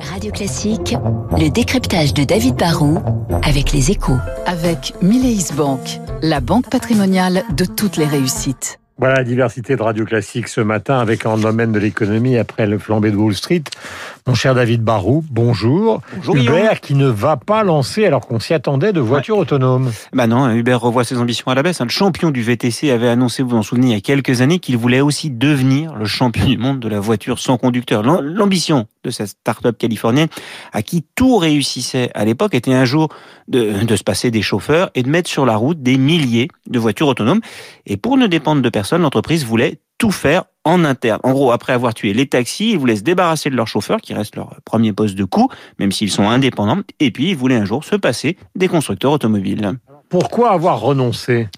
Radio Classique, le décryptage de David Barrault avec les échos. Avec Mileis Bank, la banque patrimoniale de toutes les réussites. Voilà la diversité de Radio Classique ce matin avec un domaine de l'économie après le flambé de Wall Street. Mon cher David Barou, bonjour. Bonjour Uber qui ne va pas lancer alors qu'on s'y attendait de voitures autonomes. Bah non, Uber revoit ses ambitions à la baisse. Le champion du VTC avait annoncé, vous vous en souvenez, il y a quelques années, qu'il voulait aussi devenir le champion du monde de la voiture sans conducteur. L'ambition de cette start-up californienne, à qui tout réussissait à l'époque, était un jour de, de se passer des chauffeurs et de mettre sur la route des milliers de voitures autonomes. Et pour ne dépendre de personne, l'entreprise voulait tout faire en interne. En gros, après avoir tué les taxis, ils voulaient se débarrasser de leurs chauffeurs, qui restent leur premier poste de coût, même s'ils sont indépendants, et puis ils voulaient un jour se passer des constructeurs automobiles. Pourquoi avoir renoncé?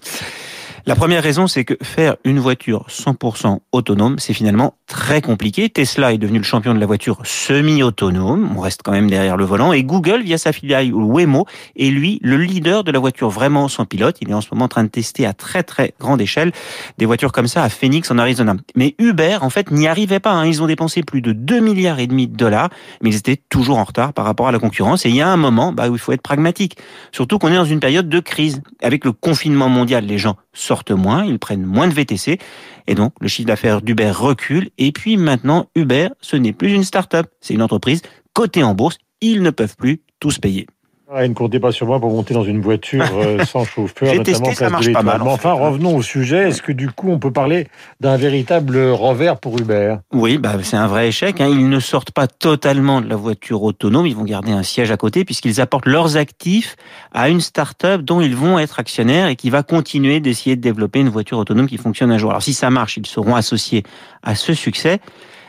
La première raison, c'est que faire une voiture 100% autonome, c'est finalement très compliqué. Tesla est devenu le champion de la voiture semi-autonome, on reste quand même derrière le volant, et Google, via sa filiale Waymo, est lui le leader de la voiture vraiment sans pilote. Il est en ce moment en train de tester à très très grande échelle des voitures comme ça à Phoenix en Arizona. Mais Uber, en fait, n'y arrivait pas. Hein. Ils ont dépensé plus de 2 milliards et demi de dollars, mais ils étaient toujours en retard par rapport à la concurrence. Et il y a un moment bah, où il faut être pragmatique. Surtout qu'on est dans une période de crise. Avec le confinement mondial, les gens sortent moins, ils prennent moins de VTC, et donc le chiffre d'affaires d'Uber recule. Et puis maintenant, Uber, ce n'est plus une start-up, c'est une entreprise cotée en bourse. Ils ne peuvent plus tous payer. Ah, ne comptez pas sur moi pour monter dans une voiture euh, sans chauffeur, J'ai notamment testé, ça place de marche pas l'Étoile. mal, Mais en enfin, fait. revenons au sujet. Est-ce que du coup, on peut parler d'un véritable revers pour Uber? Oui, bah, c'est un vrai échec. Hein. Ils ne sortent pas totalement de la voiture autonome. Ils vont garder un siège à côté puisqu'ils apportent leurs actifs à une start-up dont ils vont être actionnaires et qui va continuer d'essayer de développer une voiture autonome qui fonctionne un jour. Alors si ça marche, ils seront associés à ce succès.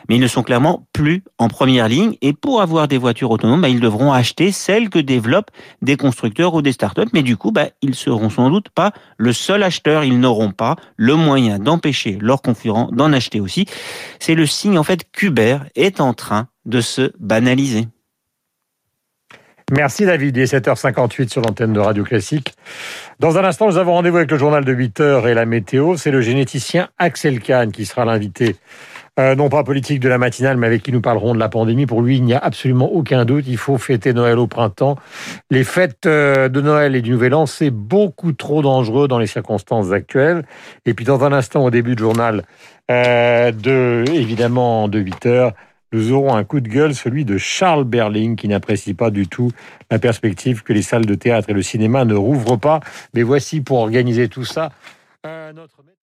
Mais ils ne sont clairement plus en première ligne. Et pour avoir des voitures autonomes, bah, ils devront acheter celles que développent des constructeurs ou des startups. Mais du coup, bah, ils seront sans doute pas le seul acheteur. Ils n'auront pas le moyen d'empêcher leurs concurrents d'en acheter aussi. C'est le signe en fait qu'Uber est en train de se banaliser. Merci David, il est 7h58 sur l'antenne de Radio Classique. Dans un instant, nous avons rendez-vous avec le journal de 8h et la météo. C'est le généticien Axel Kahn qui sera l'invité, euh, non pas politique de la matinale, mais avec qui nous parlerons de la pandémie. Pour lui, il n'y a absolument aucun doute, il faut fêter Noël au printemps. Les fêtes euh, de Noël et du Nouvel An, c'est beaucoup trop dangereux dans les circonstances actuelles. Et puis dans un instant, au début du journal, euh, de, évidemment de 8h, nous aurons un coup de gueule, celui de Charles Berling, qui n'apprécie pas du tout la perspective que les salles de théâtre et le cinéma ne rouvrent pas. Mais voici pour organiser tout ça.